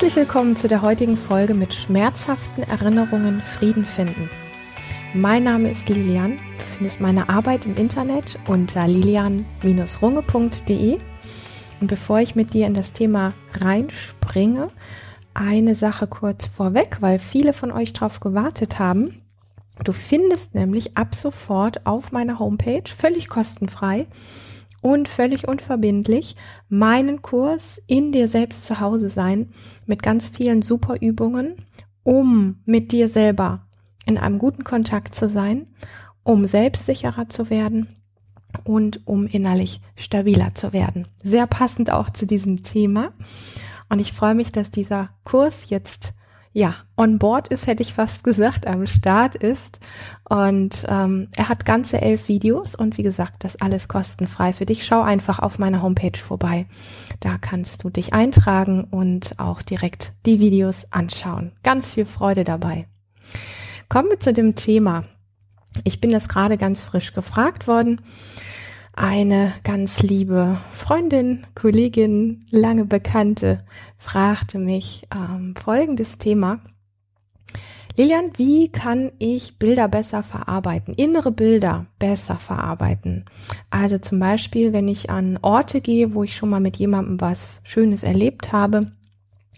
Herzlich willkommen zu der heutigen Folge mit schmerzhaften Erinnerungen Frieden finden. Mein Name ist Lilian. Du findest meine Arbeit im Internet unter lilian-runge.de. Und bevor ich mit dir in das Thema reinspringe, eine Sache kurz vorweg, weil viele von euch darauf gewartet haben. Du findest nämlich ab sofort auf meiner Homepage völlig kostenfrei und völlig unverbindlich meinen Kurs in dir selbst zu Hause sein mit ganz vielen super Übungen, um mit dir selber in einem guten Kontakt zu sein, um selbstsicherer zu werden und um innerlich stabiler zu werden. Sehr passend auch zu diesem Thema. Und ich freue mich, dass dieser Kurs jetzt ja, on board ist, hätte ich fast gesagt, am Start ist. Und ähm, er hat ganze elf Videos und wie gesagt, das alles kostenfrei für dich. Schau einfach auf meiner Homepage vorbei. Da kannst du dich eintragen und auch direkt die Videos anschauen. Ganz viel Freude dabei. Kommen wir zu dem Thema. Ich bin das gerade ganz frisch gefragt worden eine ganz liebe Freundin, Kollegin, lange Bekannte fragte mich ähm, folgendes Thema. Lilian, wie kann ich Bilder besser verarbeiten, innere Bilder besser verarbeiten? Also zum Beispiel, wenn ich an Orte gehe, wo ich schon mal mit jemandem was Schönes erlebt habe,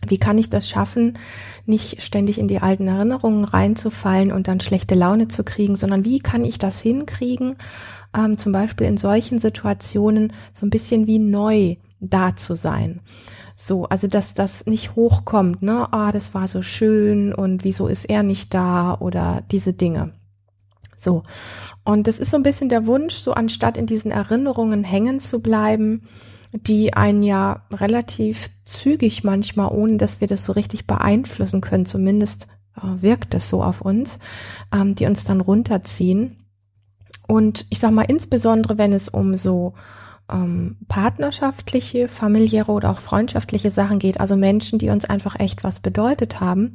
wie kann ich das schaffen, nicht ständig in die alten Erinnerungen reinzufallen und dann schlechte Laune zu kriegen, sondern wie kann ich das hinkriegen, ähm, zum Beispiel in solchen Situationen so ein bisschen wie neu da zu sein. So, also dass das nicht hochkommt, ne? Ah, das war so schön und wieso ist er nicht da oder diese Dinge. So. Und das ist so ein bisschen der Wunsch, so anstatt in diesen Erinnerungen hängen zu bleiben, die einen ja relativ zügig manchmal, ohne dass wir das so richtig beeinflussen können, zumindest äh, wirkt es so auf uns, ähm, die uns dann runterziehen, und ich sage mal, insbesondere wenn es um so ähm, partnerschaftliche, familiäre oder auch freundschaftliche Sachen geht, also Menschen, die uns einfach echt was bedeutet haben,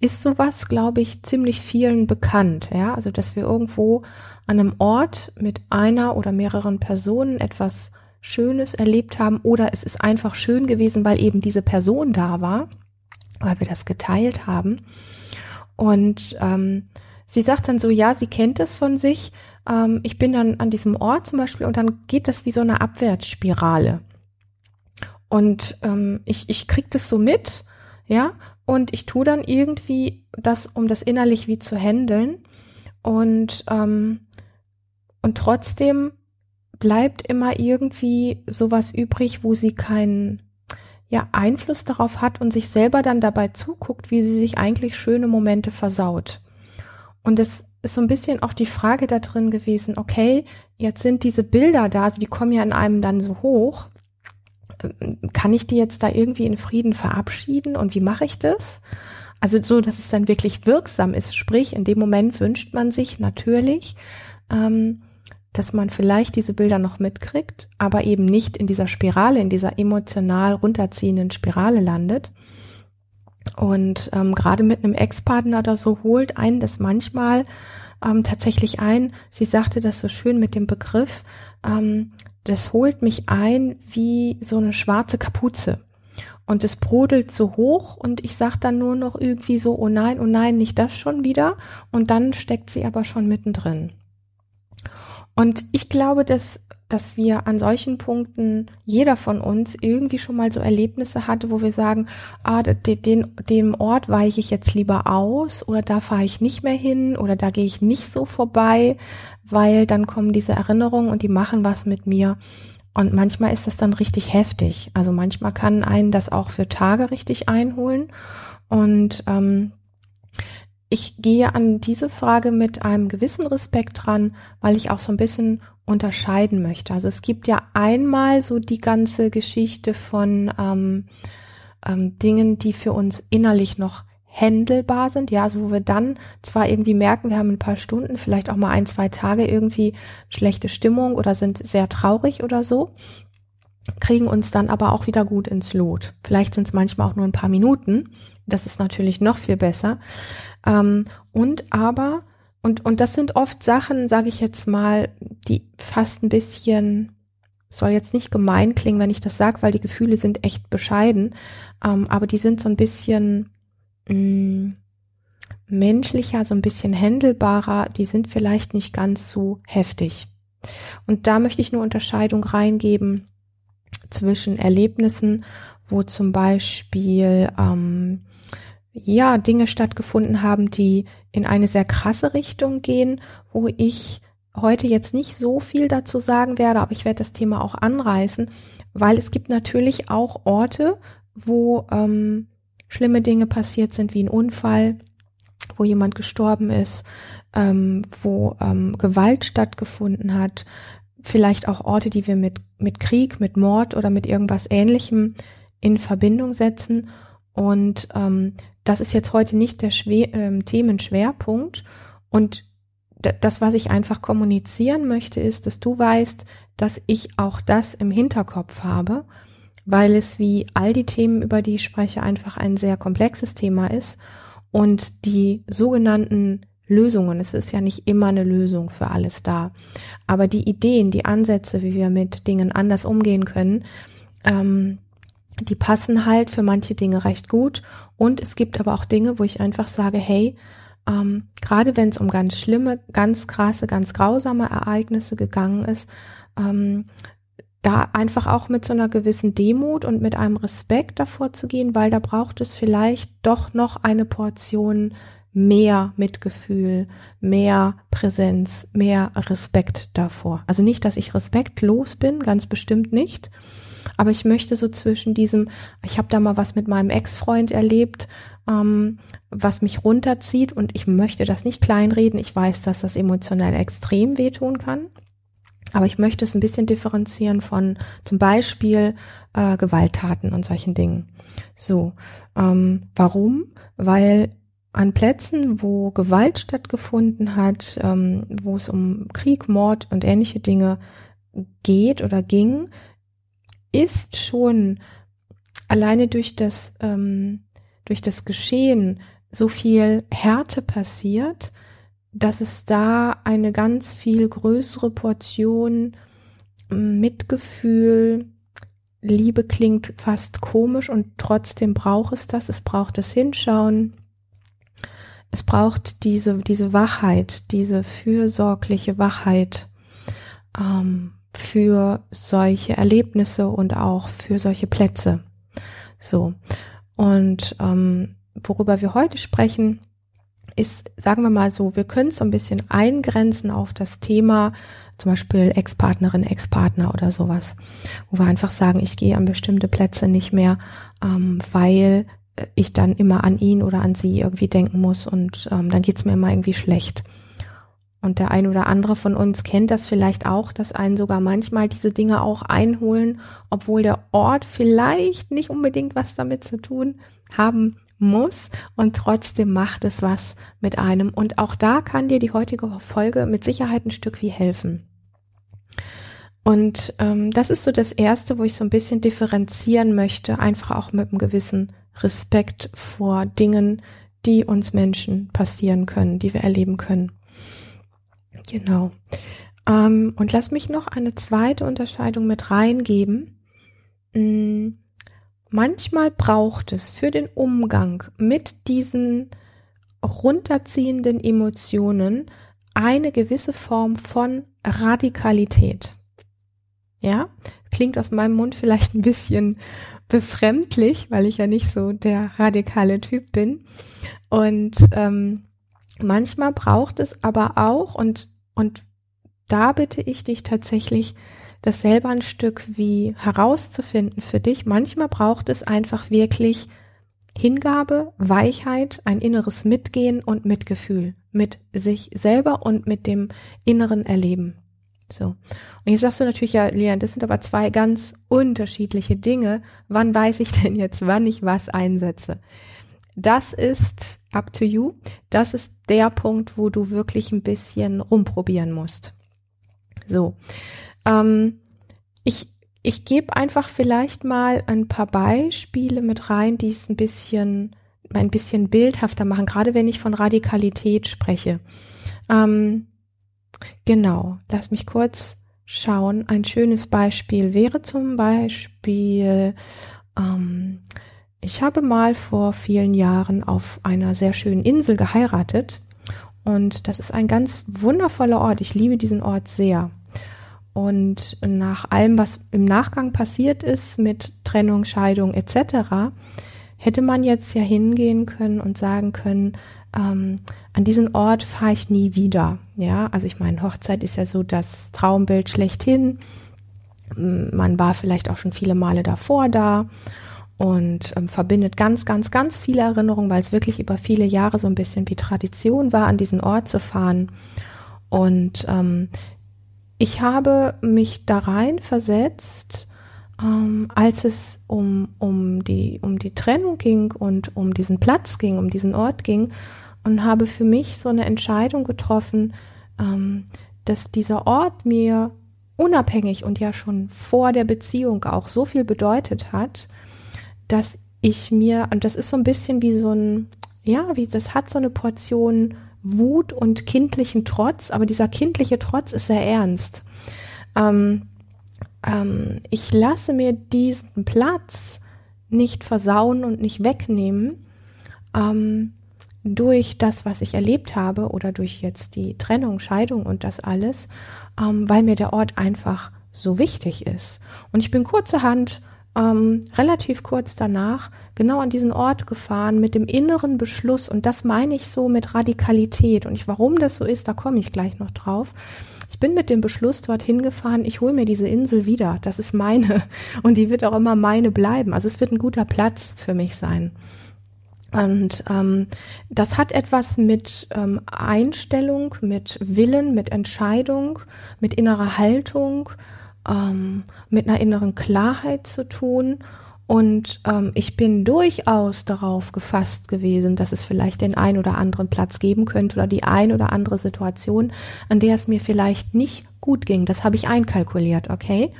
ist sowas, glaube ich, ziemlich vielen bekannt. Ja, also dass wir irgendwo an einem Ort mit einer oder mehreren Personen etwas Schönes erlebt haben oder es ist einfach schön gewesen, weil eben diese Person da war, weil wir das geteilt haben. Und ähm, sie sagt dann so, ja, sie kennt es von sich, ähm, ich bin dann an diesem Ort zum Beispiel und dann geht das wie so eine Abwärtsspirale. Und ähm, ich, ich krieg das so mit, ja, und ich tue dann irgendwie das, um das innerlich wie zu handeln. Und, ähm, und trotzdem bleibt immer irgendwie sowas übrig, wo sie keinen ja, Einfluss darauf hat und sich selber dann dabei zuguckt, wie sie sich eigentlich schöne Momente versaut. Und das ist so ein bisschen auch die Frage da drin gewesen, okay, jetzt sind diese Bilder da, also die kommen ja in einem dann so hoch. Kann ich die jetzt da irgendwie in Frieden verabschieden und wie mache ich das? Also so, dass es dann wirklich wirksam ist. Sprich, in dem Moment wünscht man sich natürlich, ähm, dass man vielleicht diese Bilder noch mitkriegt, aber eben nicht in dieser Spirale, in dieser emotional runterziehenden Spirale landet. Und ähm, gerade mit einem Ex-Partner oder so holt einen das manchmal ähm, tatsächlich ein. Sie sagte das so schön mit dem Begriff, ähm, das holt mich ein wie so eine schwarze Kapuze. Und es brodelt so hoch und ich sag dann nur noch irgendwie so, oh nein, oh nein, nicht das schon wieder. Und dann steckt sie aber schon mittendrin. Und ich glaube, dass dass wir an solchen Punkten, jeder von uns irgendwie schon mal so Erlebnisse hatte, wo wir sagen, ah, den, dem Ort weiche ich jetzt lieber aus oder da fahre ich nicht mehr hin oder da gehe ich nicht so vorbei, weil dann kommen diese Erinnerungen und die machen was mit mir. Und manchmal ist das dann richtig heftig. Also manchmal kann einen das auch für Tage richtig einholen. Und ähm, ich gehe an diese Frage mit einem gewissen Respekt dran, weil ich auch so ein bisschen unterscheiden möchte. Also es gibt ja einmal so die ganze Geschichte von ähm, ähm, Dingen, die für uns innerlich noch händelbar sind, ja, also wo wir dann zwar irgendwie merken, wir haben ein paar Stunden, vielleicht auch mal ein, zwei Tage irgendwie schlechte Stimmung oder sind sehr traurig oder so, kriegen uns dann aber auch wieder gut ins Lot. Vielleicht sind es manchmal auch nur ein paar Minuten, das ist natürlich noch viel besser. Ähm, und aber und, und das sind oft Sachen, sage ich jetzt mal, die fast ein bisschen soll jetzt nicht gemein klingen, wenn ich das sage, weil die Gefühle sind echt bescheiden, ähm, aber die sind so ein bisschen mh, mm, menschlicher, so ein bisschen händelbarer, die sind vielleicht nicht ganz so heftig. Und da möchte ich eine Unterscheidung reingeben zwischen Erlebnissen, wo zum Beispiel ähm, ja Dinge stattgefunden haben, die in eine sehr krasse Richtung gehen, wo ich heute jetzt nicht so viel dazu sagen werde, aber ich werde das Thema auch anreißen, weil es gibt natürlich auch Orte, wo ähm, schlimme Dinge passiert sind, wie ein Unfall, wo jemand gestorben ist, ähm, wo ähm, Gewalt stattgefunden hat, vielleicht auch Orte, die wir mit, mit Krieg, mit Mord oder mit irgendwas Ähnlichem in Verbindung setzen. Und ähm, das ist jetzt heute nicht der Schwer, ähm, Themenschwerpunkt. Und das, was ich einfach kommunizieren möchte, ist, dass du weißt, dass ich auch das im Hinterkopf habe, weil es wie all die Themen, über die ich spreche, einfach ein sehr komplexes Thema ist und die sogenannten Lösungen, es ist ja nicht immer eine Lösung für alles da, aber die Ideen, die Ansätze, wie wir mit Dingen anders umgehen können, ähm, die passen halt für manche Dinge recht gut und es gibt aber auch Dinge, wo ich einfach sage, hey, ähm, gerade wenn es um ganz schlimme, ganz krasse, ganz grausame Ereignisse gegangen ist, ähm, da einfach auch mit so einer gewissen Demut und mit einem Respekt davor zu gehen, weil da braucht es vielleicht doch noch eine Portion mehr Mitgefühl, mehr Präsenz, mehr Respekt davor. Also nicht, dass ich respektlos bin, ganz bestimmt nicht, aber ich möchte so zwischen diesem, ich habe da mal was mit meinem Ex-Freund erlebt, ähm, was mich runterzieht und ich möchte das nicht kleinreden. Ich weiß, dass das emotionell extrem wehtun kann. Aber ich möchte es ein bisschen differenzieren von zum Beispiel äh, Gewalttaten und solchen Dingen. So, ähm, warum? Weil an Plätzen, wo Gewalt stattgefunden hat, ähm, wo es um Krieg, Mord und ähnliche Dinge geht oder ging, ist schon alleine durch das, ähm, durch das Geschehen so viel Härte passiert, dass es da eine ganz viel größere Portion ähm, Mitgefühl, Liebe klingt fast komisch und trotzdem braucht es das. Es braucht das Hinschauen. Es braucht diese, diese Wachheit, diese fürsorgliche Wachheit. Ähm, für solche Erlebnisse und auch für solche Plätze. So. Und ähm, worüber wir heute sprechen, ist, sagen wir mal so, wir können es so ein bisschen eingrenzen auf das Thema, zum Beispiel Ex-Partnerin, Ex-Partner oder sowas, wo wir einfach sagen, ich gehe an bestimmte Plätze nicht mehr, ähm, weil ich dann immer an ihn oder an sie irgendwie denken muss und ähm, dann geht's mir immer irgendwie schlecht. Und der ein oder andere von uns kennt das vielleicht auch, dass einen sogar manchmal diese Dinge auch einholen, obwohl der Ort vielleicht nicht unbedingt was damit zu tun haben muss und trotzdem macht es was mit einem. Und auch da kann dir die heutige Folge mit Sicherheit ein Stück wie helfen. Und ähm, das ist so das Erste, wo ich so ein bisschen differenzieren möchte, einfach auch mit einem gewissen Respekt vor Dingen, die uns Menschen passieren können, die wir erleben können. Genau. Ähm, und lass mich noch eine zweite Unterscheidung mit reingeben. Hm, manchmal braucht es für den Umgang mit diesen runterziehenden Emotionen eine gewisse Form von Radikalität. Ja, klingt aus meinem Mund vielleicht ein bisschen befremdlich, weil ich ja nicht so der radikale Typ bin. Und ähm, manchmal braucht es aber auch, und und da bitte ich dich tatsächlich, das selber ein Stück wie herauszufinden für dich. Manchmal braucht es einfach wirklich Hingabe, Weichheit, ein inneres Mitgehen und Mitgefühl mit sich selber und mit dem inneren Erleben. So. Und jetzt sagst du natürlich, ja, Leon, das sind aber zwei ganz unterschiedliche Dinge. Wann weiß ich denn jetzt, wann ich was einsetze? Das ist up to you. Das ist der Punkt, wo du wirklich ein bisschen rumprobieren musst. So. Ähm, ich ich gebe einfach vielleicht mal ein paar Beispiele mit rein, die es ein bisschen ein bisschen bildhafter machen, gerade wenn ich von Radikalität spreche. Ähm, genau, lass mich kurz schauen. Ein schönes Beispiel wäre zum Beispiel, ähm, ich habe mal vor vielen Jahren auf einer sehr schönen Insel geheiratet und das ist ein ganz wundervoller Ort. Ich liebe diesen Ort sehr. Und nach allem, was im Nachgang passiert ist mit Trennung, Scheidung etc., hätte man jetzt ja hingehen können und sagen können, ähm, an diesen Ort fahre ich nie wieder. Ja, also ich meine, Hochzeit ist ja so das Traumbild schlechthin. Man war vielleicht auch schon viele Male davor da und ähm, verbindet ganz, ganz, ganz viele Erinnerungen, weil es wirklich über viele Jahre so ein bisschen wie Tradition war, an diesen Ort zu fahren. Und ähm, ich habe mich da rein versetzt, ähm, als es um, um, die, um die Trennung ging und um diesen Platz ging, um diesen Ort ging und habe für mich so eine Entscheidung getroffen, ähm, dass dieser Ort mir unabhängig und ja schon vor der Beziehung auch so viel bedeutet hat, dass ich mir, und das ist so ein bisschen wie so ein, ja, wie das hat so eine Portion Wut und kindlichen Trotz, aber dieser kindliche Trotz ist sehr ernst. Ähm, ähm, ich lasse mir diesen Platz nicht versauen und nicht wegnehmen, ähm, durch das, was ich erlebt habe oder durch jetzt die Trennung, Scheidung und das alles, ähm, weil mir der Ort einfach so wichtig ist. Und ich bin kurzerhand ähm, relativ kurz danach genau an diesen Ort gefahren mit dem inneren Beschluss und das meine ich so mit Radikalität und ich, warum das so ist, da komme ich gleich noch drauf. Ich bin mit dem Beschluss dorthin gefahren, ich hole mir diese Insel wieder, das ist meine und die wird auch immer meine bleiben. Also es wird ein guter Platz für mich sein. Und ähm, das hat etwas mit ähm, Einstellung, mit Willen, mit Entscheidung, mit innerer Haltung, ähm, mit einer inneren Klarheit zu tun. Und ähm, ich bin durchaus darauf gefasst gewesen, dass es vielleicht den ein oder anderen Platz geben könnte oder die ein oder andere Situation, an der es mir vielleicht nicht gut ging. Das habe ich einkalkuliert, okay?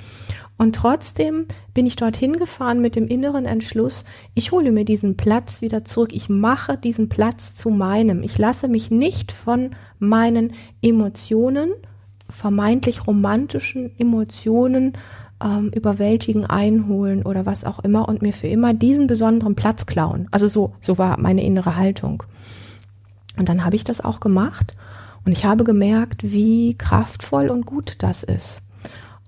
Und trotzdem bin ich dorthin gefahren mit dem inneren Entschluss, ich hole mir diesen Platz wieder zurück, ich mache diesen Platz zu meinem. Ich lasse mich nicht von meinen Emotionen, vermeintlich romantischen Emotionen ähm, überwältigen, einholen oder was auch immer und mir für immer diesen besonderen Platz klauen. Also so, so war meine innere Haltung. Und dann habe ich das auch gemacht und ich habe gemerkt, wie kraftvoll und gut das ist.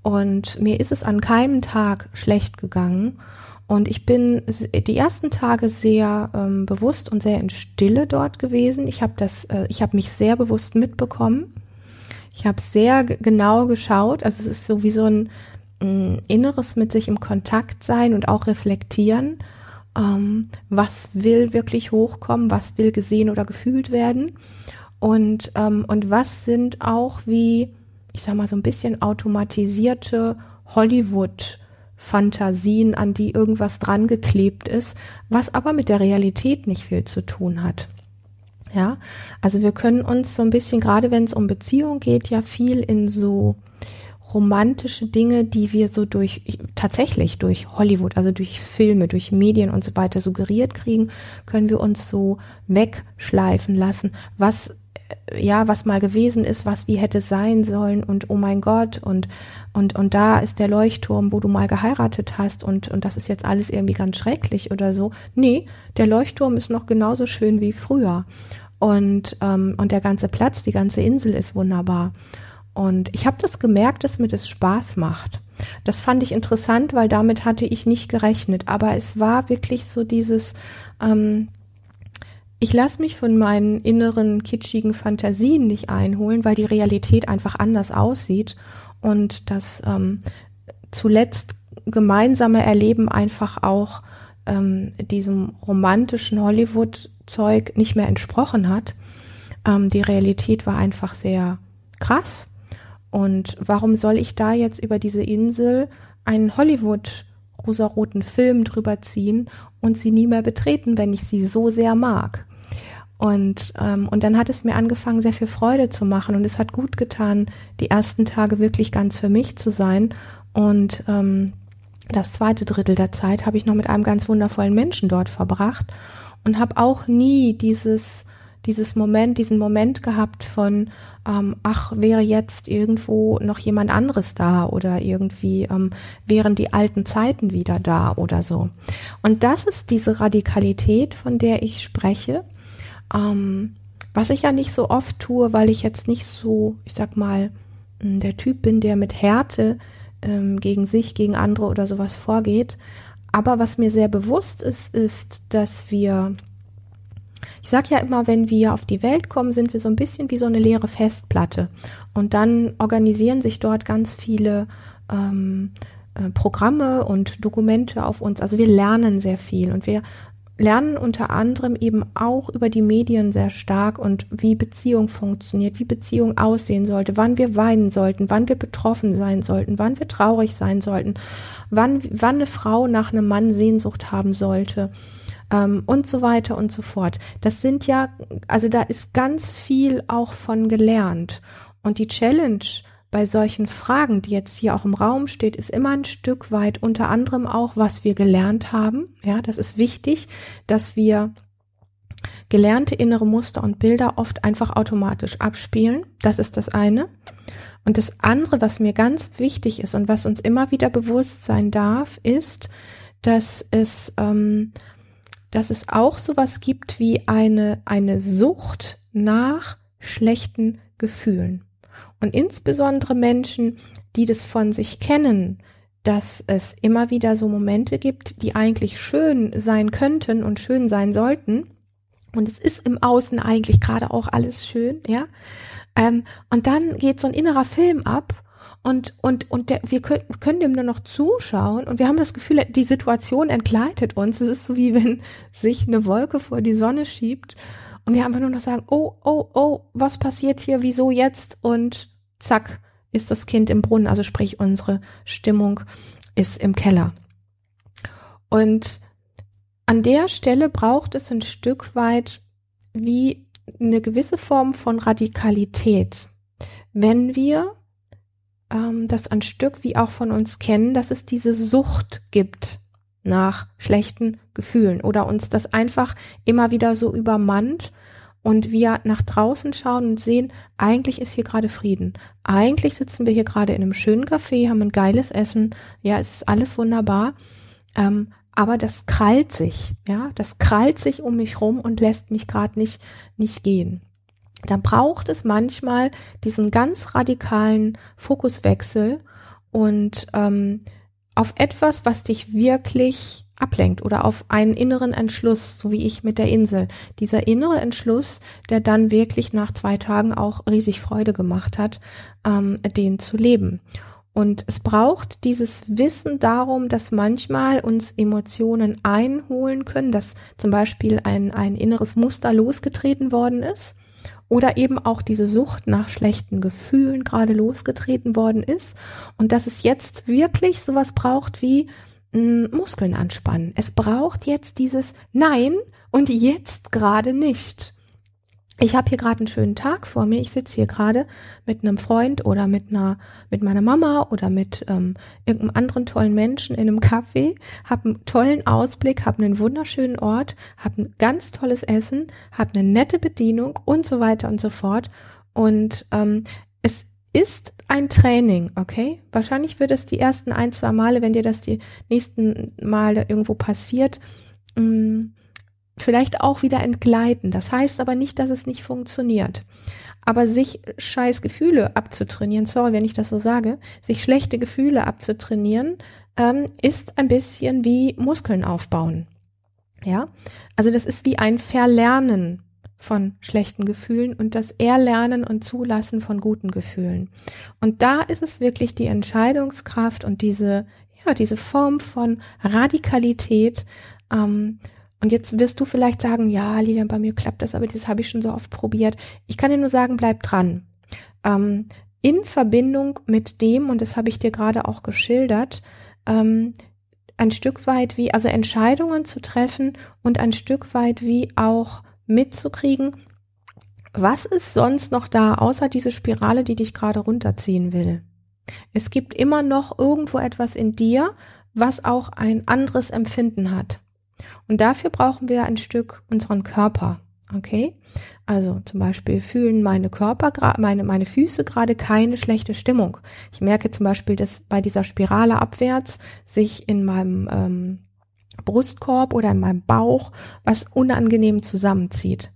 Und mir ist es an keinem Tag schlecht gegangen. Und ich bin die ersten Tage sehr ähm, bewusst und sehr in Stille dort gewesen. Ich habe äh, ich habe mich sehr bewusst mitbekommen. Ich habe sehr genau geschaut. Also es ist so wie so ein äh, inneres mit sich im Kontakt sein und auch reflektieren. Ähm, was will wirklich hochkommen? Was will gesehen oder gefühlt werden? Und ähm, und was sind auch wie ich sag mal, so ein bisschen automatisierte Hollywood-Fantasien, an die irgendwas dran geklebt ist, was aber mit der Realität nicht viel zu tun hat. Ja, also wir können uns so ein bisschen, gerade wenn es um Beziehung geht, ja viel in so romantische Dinge, die wir so durch, tatsächlich durch Hollywood, also durch Filme, durch Medien und so weiter suggeriert kriegen, können wir uns so wegschleifen lassen, was ja, was mal gewesen ist, was wie hätte sein sollen und oh mein Gott und und und da ist der Leuchtturm, wo du mal geheiratet hast und und das ist jetzt alles irgendwie ganz schrecklich oder so. Nee, der Leuchtturm ist noch genauso schön wie früher und ähm, und der ganze Platz, die ganze Insel ist wunderbar und ich habe das gemerkt, dass mir das Spaß macht. Das fand ich interessant, weil damit hatte ich nicht gerechnet, aber es war wirklich so dieses ähm, ich lasse mich von meinen inneren kitschigen Fantasien nicht einholen, weil die Realität einfach anders aussieht und das ähm, zuletzt gemeinsame Erleben einfach auch ähm, diesem romantischen Hollywood-Zeug nicht mehr entsprochen hat. Ähm, die Realität war einfach sehr krass. Und warum soll ich da jetzt über diese Insel einen Hollywood rosaroten Film drüber ziehen und sie nie mehr betreten, wenn ich sie so sehr mag? Und, ähm, und dann hat es mir angefangen, sehr viel Freude zu machen. Und es hat gut getan, die ersten Tage wirklich ganz für mich zu sein. Und ähm, das zweite Drittel der Zeit habe ich noch mit einem ganz wundervollen Menschen dort verbracht und habe auch nie dieses dieses Moment, diesen Moment gehabt von, ähm, ach, wäre jetzt irgendwo noch jemand anderes da oder irgendwie ähm, wären die alten Zeiten wieder da oder so. Und das ist diese Radikalität, von der ich spreche. Ähm, was ich ja nicht so oft tue, weil ich jetzt nicht so, ich sag mal, hm, der Typ bin, der mit Härte ähm, gegen sich, gegen andere oder sowas vorgeht. Aber was mir sehr bewusst ist, ist, dass wir, ich sage ja immer, wenn wir auf die Welt kommen, sind wir so ein bisschen wie so eine leere Festplatte. Und dann organisieren sich dort ganz viele ähm, äh, Programme und Dokumente auf uns. Also wir lernen sehr viel und wir lernen unter anderem eben auch über die Medien sehr stark und wie Beziehung funktioniert, wie Beziehung aussehen sollte, wann wir weinen sollten, wann wir betroffen sein sollten, wann wir traurig sein sollten, wann, wann eine Frau nach einem Mann Sehnsucht haben sollte ähm, und so weiter und so fort. Das sind ja, also da ist ganz viel auch von gelernt. Und die Challenge bei solchen Fragen, die jetzt hier auch im Raum steht, ist immer ein Stück weit unter anderem auch, was wir gelernt haben. Ja, das ist wichtig, dass wir gelernte innere Muster und Bilder oft einfach automatisch abspielen. Das ist das eine. Und das andere, was mir ganz wichtig ist und was uns immer wieder bewusst sein darf, ist, dass es, ähm, dass es auch sowas gibt wie eine, eine Sucht nach schlechten Gefühlen. Und insbesondere Menschen, die das von sich kennen, dass es immer wieder so Momente gibt, die eigentlich schön sein könnten und schön sein sollten. Und es ist im Außen eigentlich gerade auch alles schön, ja. Ähm, und dann geht so ein innerer Film ab und, und, und der, wir können, können dem nur noch zuschauen und wir haben das Gefühl, die Situation entgleitet uns. Es ist so wie wenn sich eine Wolke vor die Sonne schiebt und wir einfach nur noch sagen, oh, oh, oh, was passiert hier, wieso jetzt? Und zack, ist das Kind im Brunnen, also sprich unsere Stimmung ist im Keller. Und an der Stelle braucht es ein Stück weit wie eine gewisse Form von Radikalität. Wenn wir ähm, das ein Stück wie auch von uns kennen, dass es diese Sucht gibt nach schlechten Gefühlen oder uns das einfach immer wieder so übermannt und wir nach draußen schauen und sehen, eigentlich ist hier gerade Frieden. Eigentlich sitzen wir hier gerade in einem schönen Café, haben ein geiles Essen, ja, es ist alles wunderbar. Ähm, aber das krallt sich, ja, das krallt sich um mich rum und lässt mich gerade nicht, nicht gehen. Da braucht es manchmal diesen ganz radikalen Fokuswechsel und ähm, auf etwas, was dich wirklich ablenkt oder auf einen inneren Entschluss, so wie ich mit der Insel. Dieser innere Entschluss, der dann wirklich nach zwei Tagen auch riesig Freude gemacht hat, ähm, den zu leben. Und es braucht dieses Wissen darum, dass manchmal uns Emotionen einholen können, dass zum Beispiel ein, ein inneres Muster losgetreten worden ist oder eben auch diese Sucht nach schlechten Gefühlen gerade losgetreten worden ist und dass es jetzt wirklich sowas braucht wie Muskeln anspannen. Es braucht jetzt dieses Nein und jetzt gerade nicht ich habe hier gerade einen schönen Tag vor mir. Ich sitze hier gerade mit einem Freund oder mit einer, mit meiner Mama oder mit ähm, irgendeinem anderen tollen Menschen in einem Café, habe einen tollen Ausblick, habe einen wunderschönen Ort, habe ein ganz tolles Essen, habe eine nette Bedienung und so weiter und so fort. Und ähm, es ist ein Training, okay? Wahrscheinlich wird es die ersten ein, zwei Male, wenn dir das die nächsten Male irgendwo passiert, mh, mm, vielleicht auch wieder entgleiten. Das heißt aber nicht, dass es nicht funktioniert. Aber sich scheiß Gefühle abzutrainieren, sorry, wenn ich das so sage, sich schlechte Gefühle abzutrainieren, ähm, ist ein bisschen wie Muskeln aufbauen. Ja, also das ist wie ein Verlernen von schlechten Gefühlen und das Erlernen und Zulassen von guten Gefühlen. Und da ist es wirklich die Entscheidungskraft und diese, ja, diese Form von Radikalität, ähm, und jetzt wirst du vielleicht sagen, ja, Lilian, bei mir klappt das, aber das habe ich schon so oft probiert. Ich kann dir nur sagen, bleib dran. Ähm, in Verbindung mit dem, und das habe ich dir gerade auch geschildert, ähm, ein Stück weit wie, also Entscheidungen zu treffen und ein Stück weit wie auch mitzukriegen, was ist sonst noch da, außer diese Spirale, die dich gerade runterziehen will? Es gibt immer noch irgendwo etwas in dir, was auch ein anderes Empfinden hat. Und dafür brauchen wir ein Stück unseren Körper. Okay? Also zum Beispiel fühlen meine Körper, meine, meine Füße gerade keine schlechte Stimmung. Ich merke zum Beispiel, dass bei dieser Spirale abwärts sich in meinem ähm, Brustkorb oder in meinem Bauch was unangenehm zusammenzieht.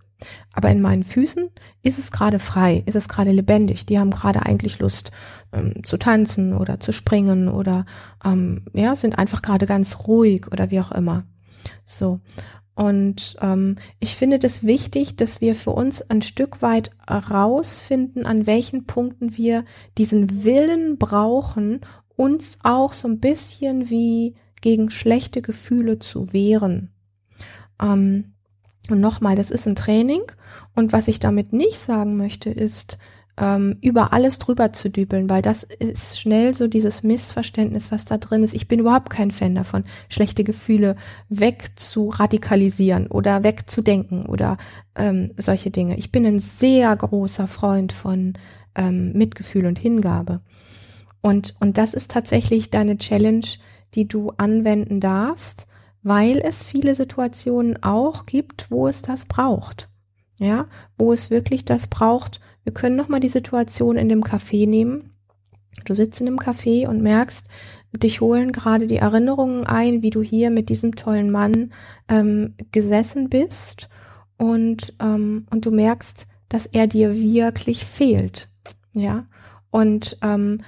Aber in meinen Füßen ist es gerade frei, ist es gerade lebendig. Die haben gerade eigentlich Lust ähm, zu tanzen oder zu springen oder ähm, ja sind einfach gerade ganz ruhig oder wie auch immer. So und ähm, ich finde das wichtig, dass wir für uns ein Stück weit herausfinden, an welchen Punkten wir diesen Willen brauchen, uns auch so ein bisschen wie gegen schlechte Gefühle zu wehren. Ähm, und nochmal, das ist ein Training. Und was ich damit nicht sagen möchte, ist, ähm, über alles drüber zu dübeln, weil das ist schnell so dieses Missverständnis, was da drin ist. Ich bin überhaupt kein Fan davon, schlechte Gefühle wegzuradikalisieren oder wegzudenken oder ähm, solche Dinge. Ich bin ein sehr großer Freund von ähm, Mitgefühl und Hingabe. Und, und das ist tatsächlich deine Challenge, die du anwenden darfst, weil es viele Situationen auch gibt, wo es das braucht. Ja, wo es wirklich das braucht. Wir können nochmal die Situation in dem Café nehmen. Du sitzt in dem Café und merkst, dich holen gerade die Erinnerungen ein, wie du hier mit diesem tollen Mann ähm, gesessen bist und, ähm, und du merkst, dass er dir wirklich fehlt. Ja, und ähm,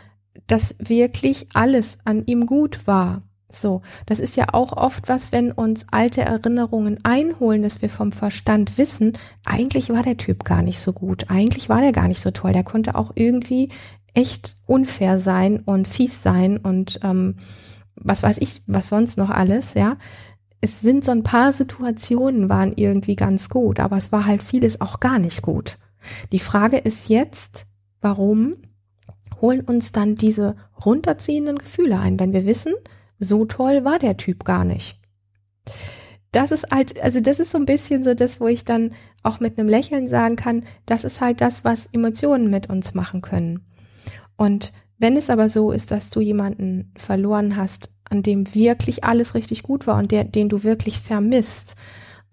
dass wirklich alles an ihm gut war. So, das ist ja auch oft was, wenn uns alte Erinnerungen einholen, dass wir vom Verstand wissen, eigentlich war der Typ gar nicht so gut, eigentlich war der gar nicht so toll, der konnte auch irgendwie echt unfair sein und fies sein und ähm, was weiß ich, was sonst noch alles, ja. Es sind so ein paar Situationen waren irgendwie ganz gut, aber es war halt vieles auch gar nicht gut. Die Frage ist jetzt, warum holen uns dann diese runterziehenden Gefühle ein, wenn wir wissen, so toll war der Typ gar nicht. Das ist halt, also das ist so ein bisschen so das, wo ich dann auch mit einem Lächeln sagen kann, das ist halt das, was Emotionen mit uns machen können. Und wenn es aber so ist, dass du jemanden verloren hast, an dem wirklich alles richtig gut war und der, den du wirklich vermisst,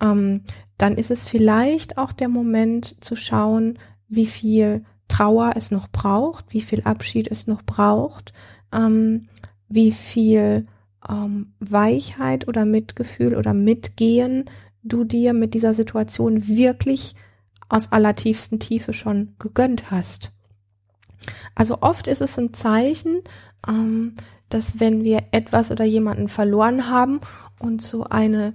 ähm, dann ist es vielleicht auch der Moment zu schauen, wie viel Trauer es noch braucht, wie viel Abschied es noch braucht, ähm, wie viel ähm, Weichheit oder Mitgefühl oder Mitgehen du dir mit dieser Situation wirklich aus allertiefsten Tiefe schon gegönnt hast. Also oft ist es ein Zeichen, ähm, dass wenn wir etwas oder jemanden verloren haben und so eine,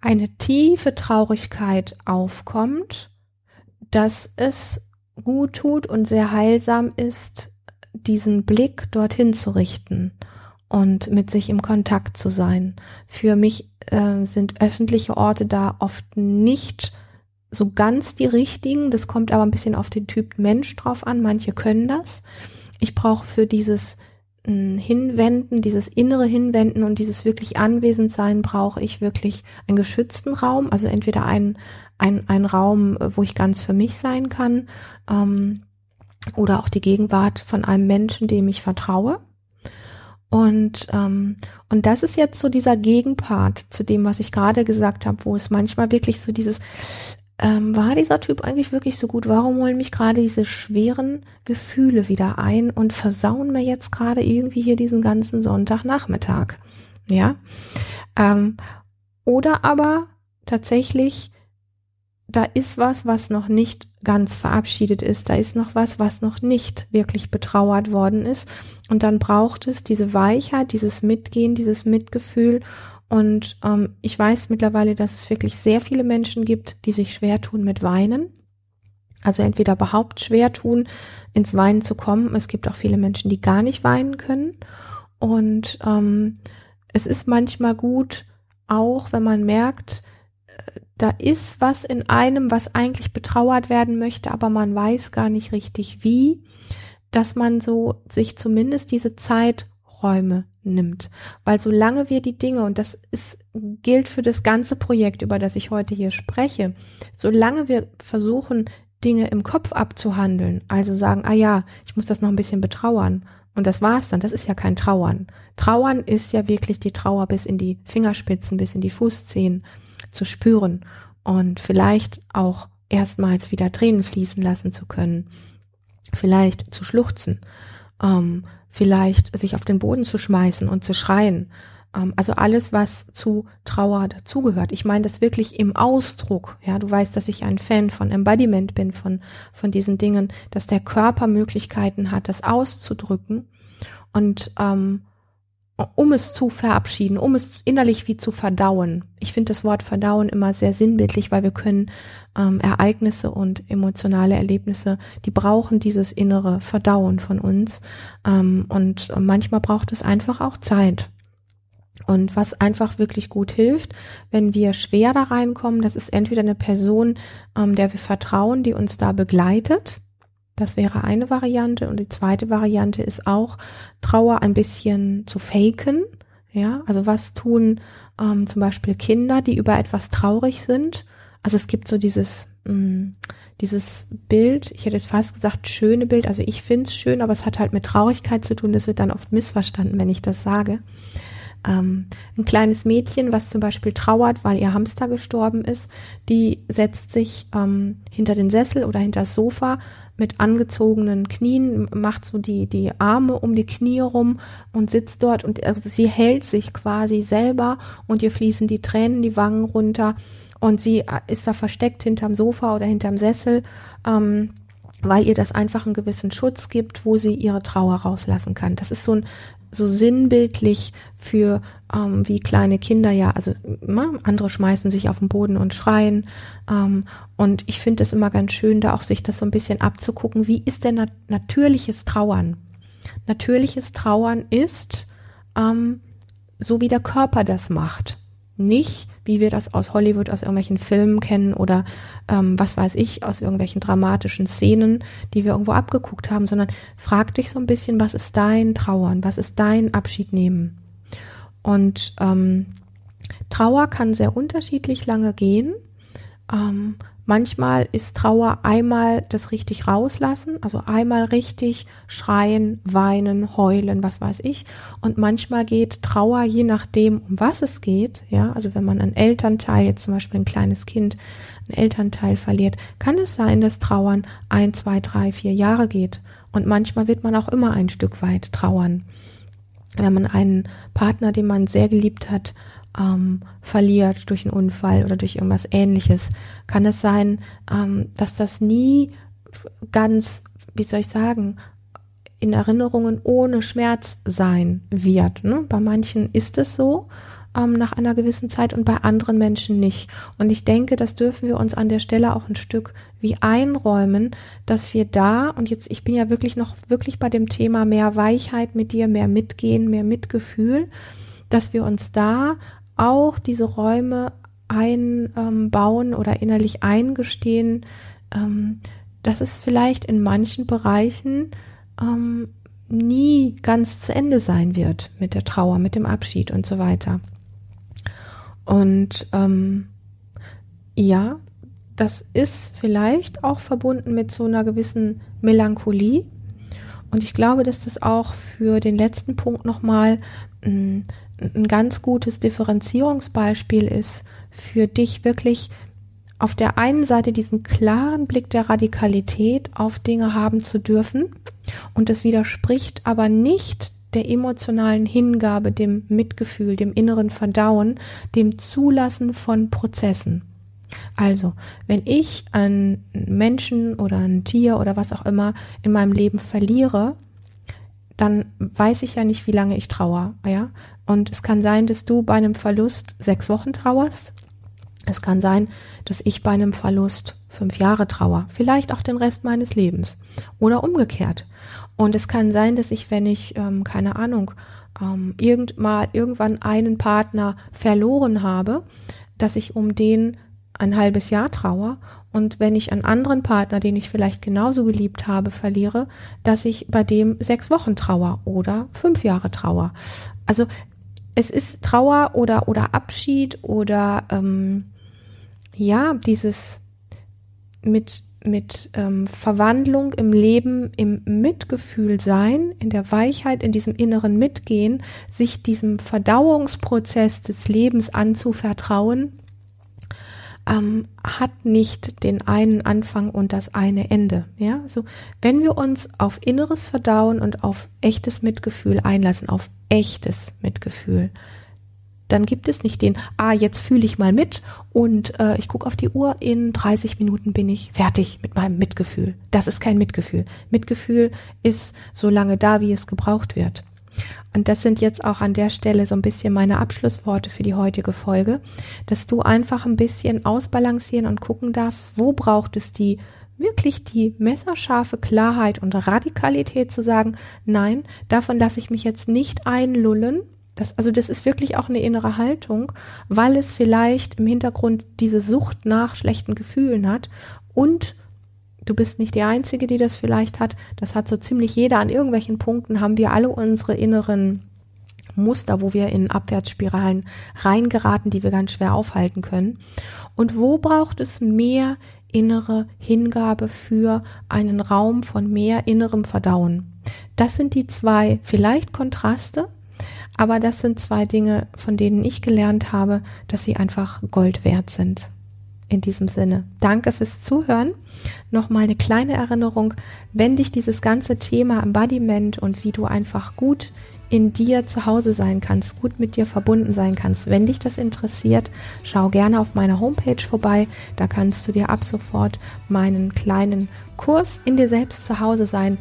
eine tiefe Traurigkeit aufkommt, dass es gut tut und sehr heilsam ist, diesen Blick dorthin zu richten und mit sich im Kontakt zu sein. Für mich äh, sind öffentliche Orte da oft nicht so ganz die richtigen. Das kommt aber ein bisschen auf den Typ Mensch drauf an. Manche können das. Ich brauche für dieses Hinwenden, dieses innere Hinwenden und dieses wirklich anwesend sein, brauche ich wirklich einen geschützten Raum. Also entweder einen, ein, Raum, wo ich ganz für mich sein kann, ähm, oder auch die Gegenwart von einem Menschen, dem ich vertraue. Und, ähm, und das ist jetzt so dieser Gegenpart zu dem, was ich gerade gesagt habe, wo es manchmal wirklich so dieses, ähm, war dieser Typ eigentlich wirklich so gut? Warum holen mich gerade diese schweren Gefühle wieder ein und versauen mir jetzt gerade irgendwie hier diesen ganzen Sonntagnachmittag? Ja. Ähm, oder aber tatsächlich da ist was, was noch nicht ganz verabschiedet ist. Da ist noch was, was noch nicht wirklich betrauert worden ist. Und dann braucht es diese Weichheit, dieses Mitgehen, dieses Mitgefühl. Und ähm, ich weiß mittlerweile, dass es wirklich sehr viele Menschen gibt, die sich schwer tun mit Weinen. Also entweder überhaupt schwer tun, ins Weinen zu kommen. Es gibt auch viele Menschen, die gar nicht weinen können. Und ähm, es ist manchmal gut, auch wenn man merkt, da ist was in einem, was eigentlich betrauert werden möchte, aber man weiß gar nicht richtig wie, dass man so sich zumindest diese Zeiträume nimmt. Weil solange wir die Dinge, und das ist, gilt für das ganze Projekt, über das ich heute hier spreche, solange wir versuchen, Dinge im Kopf abzuhandeln, also sagen, ah ja, ich muss das noch ein bisschen betrauern. Und das war's dann. Das ist ja kein Trauern. Trauern ist ja wirklich die Trauer bis in die Fingerspitzen, bis in die Fußzehen zu spüren. und vielleicht auch erstmals wieder Tränen fließen lassen zu können, vielleicht zu schluchzen, ähm, vielleicht sich auf den Boden zu schmeißen und zu schreien. Ähm, also alles, was zu Trauer dazugehört. Ich meine das wirklich im Ausdruck. Ja, du weißt, dass ich ein Fan von Embodiment bin, von, von diesen Dingen, dass der Körper Möglichkeiten hat, das auszudrücken. Und ähm, um es zu verabschieden, um es innerlich wie zu verdauen. Ich finde das Wort verdauen immer sehr sinnbildlich, weil wir können ähm, Ereignisse und emotionale Erlebnisse, die brauchen dieses innere Verdauen von uns. Ähm, und manchmal braucht es einfach auch Zeit. Und was einfach wirklich gut hilft, wenn wir schwer da reinkommen, das ist entweder eine Person, ähm, der wir vertrauen, die uns da begleitet das wäre eine Variante. Und die zweite Variante ist auch, Trauer ein bisschen zu faken. Ja, also was tun ähm, zum Beispiel Kinder, die über etwas traurig sind? Also es gibt so dieses, mh, mm, dieses Bild, ich hätte jetzt fast gesagt, schöne Bild. Also ich finde es schön, aber es hat halt mit Traurigkeit zu tun. Das wird dann oft missverstanden, wenn ich das sage. Ähm, ein kleines Mädchen, was zum Beispiel trauert, weil ihr Hamster gestorben ist, die setzt sich ähm, hinter den Sessel oder hinter das Sofa, mit angezogenen Knien, macht so die, die Arme um die Knie rum und sitzt dort und also sie hält sich quasi selber und ihr fließen die Tränen die Wangen runter und sie äh, ist da versteckt hinterm Sofa oder hinterm Sessel, ähm, weil ihr das einfach einen gewissen Schutz gibt, wo sie ihre Trauer rauslassen kann. Das ist so ein so sinnbildlich für ähm, wie kleine Kinder ja, also ne, andere schmeißen sich auf den Boden und schreien. Ähm, und ich finde es immer ganz schön, da auch sich das so ein bisschen abzugucken, wie ist denn nat natürliches Trauern? Natürliches Trauern ist ähm, so, wie der Körper das macht. Nicht wie wir das aus Hollywood, aus irgendwelchen Filmen kennen oder ähm, was weiß ich, aus irgendwelchen dramatischen Szenen, die wir irgendwo abgeguckt haben, sondern frag dich so ein bisschen, was ist dein Trauern, was ist dein Abschied nehmen? Und ähm, Trauer kann sehr unterschiedlich lange gehen. Ähm, Manchmal ist Trauer einmal das richtig rauslassen, also einmal richtig schreien, weinen, heulen, was weiß ich. Und manchmal geht Trauer, je nachdem, um was es geht, ja, also wenn man einen Elternteil, jetzt zum Beispiel ein kleines Kind, einen Elternteil verliert, kann es sein, dass Trauern ein, zwei, drei, vier Jahre geht. Und manchmal wird man auch immer ein Stück weit trauern. Wenn man einen Partner, den man sehr geliebt hat, ähm, verliert durch einen Unfall oder durch irgendwas ähnliches, kann es sein, ähm, dass das nie ganz, wie soll ich sagen, in Erinnerungen ohne Schmerz sein wird. Ne? Bei manchen ist es so ähm, nach einer gewissen Zeit und bei anderen Menschen nicht. Und ich denke, das dürfen wir uns an der Stelle auch ein Stück wie einräumen, dass wir da, und jetzt, ich bin ja wirklich noch wirklich bei dem Thema mehr Weichheit mit dir, mehr Mitgehen, mehr Mitgefühl, dass wir uns da auch diese Räume einbauen oder innerlich eingestehen, ähm, dass es vielleicht in manchen Bereichen ähm, nie ganz zu Ende sein wird mit der Trauer, mit dem Abschied und so weiter. Und ähm, ja, das ist vielleicht auch verbunden mit so einer gewissen Melancholie. Und ich glaube, dass das auch für den letzten Punkt nochmal mm, ein ganz gutes Differenzierungsbeispiel ist, für dich wirklich auf der einen Seite diesen klaren Blick der Radikalität auf Dinge haben zu dürfen und das widerspricht aber nicht der emotionalen Hingabe, dem Mitgefühl, dem inneren Verdauen, dem Zulassen von Prozessen. Also, wenn ich einen Menschen oder ein Tier oder was auch immer in meinem Leben verliere, dann weiß ich ja nicht, wie lange ich trauer, ja. Und es kann sein, dass du bei einem Verlust sechs Wochen trauerst. Es kann sein, dass ich bei einem Verlust fünf Jahre trauer, vielleicht auch den Rest meines Lebens oder umgekehrt. Und es kann sein, dass ich, wenn ich, ähm, keine Ahnung, ähm, irgend mal, irgendwann einen Partner verloren habe, dass ich um den ein halbes Jahr trauer und wenn ich einen anderen Partner, den ich vielleicht genauso geliebt habe, verliere, dass ich bei dem sechs Wochen trauer oder fünf Jahre trauer. Also es ist Trauer oder, oder Abschied oder ähm, ja, dieses mit, mit ähm, Verwandlung im Leben, im Mitgefühl sein, in der Weichheit, in diesem inneren Mitgehen, sich diesem Verdauungsprozess des Lebens anzuvertrauen, ähm, hat nicht den einen Anfang und das eine Ende. Ja, so wenn wir uns auf inneres Verdauen und auf echtes Mitgefühl einlassen, auf echtes Mitgefühl, dann gibt es nicht den, ah, jetzt fühle ich mal mit und äh, ich gucke auf die Uhr, in 30 Minuten bin ich fertig mit meinem Mitgefühl. Das ist kein Mitgefühl. Mitgefühl ist so lange da, wie es gebraucht wird. Und das sind jetzt auch an der Stelle so ein bisschen meine Abschlussworte für die heutige Folge, dass du einfach ein bisschen ausbalancieren und gucken darfst, wo braucht es die wirklich die messerscharfe Klarheit und Radikalität zu sagen, nein, davon lasse ich mich jetzt nicht einlullen. Das, also das ist wirklich auch eine innere Haltung, weil es vielleicht im Hintergrund diese Sucht nach schlechten Gefühlen hat und Du bist nicht die Einzige, die das vielleicht hat. Das hat so ziemlich jeder. An irgendwelchen Punkten haben wir alle unsere inneren Muster, wo wir in Abwärtsspiralen reingeraten, die wir ganz schwer aufhalten können. Und wo braucht es mehr innere Hingabe für einen Raum von mehr innerem Verdauen? Das sind die zwei vielleicht Kontraste, aber das sind zwei Dinge, von denen ich gelernt habe, dass sie einfach Gold wert sind in diesem Sinne, danke fürs Zuhören. Nochmal eine kleine Erinnerung, wenn dich dieses ganze Thema Embodiment und wie du einfach gut in dir zu Hause sein kannst, gut mit dir verbunden sein kannst. Wenn dich das interessiert, schau gerne auf meiner Homepage vorbei. Da kannst du dir ab sofort meinen kleinen Kurs in dir selbst zu Hause sein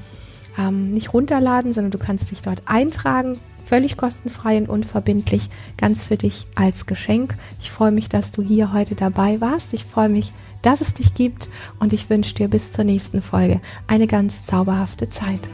ähm, nicht runterladen, sondern du kannst dich dort eintragen völlig kostenfrei und unverbindlich, ganz für dich als Geschenk. Ich freue mich, dass du hier heute dabei warst. Ich freue mich, dass es dich gibt und ich wünsche dir bis zur nächsten Folge eine ganz zauberhafte Zeit.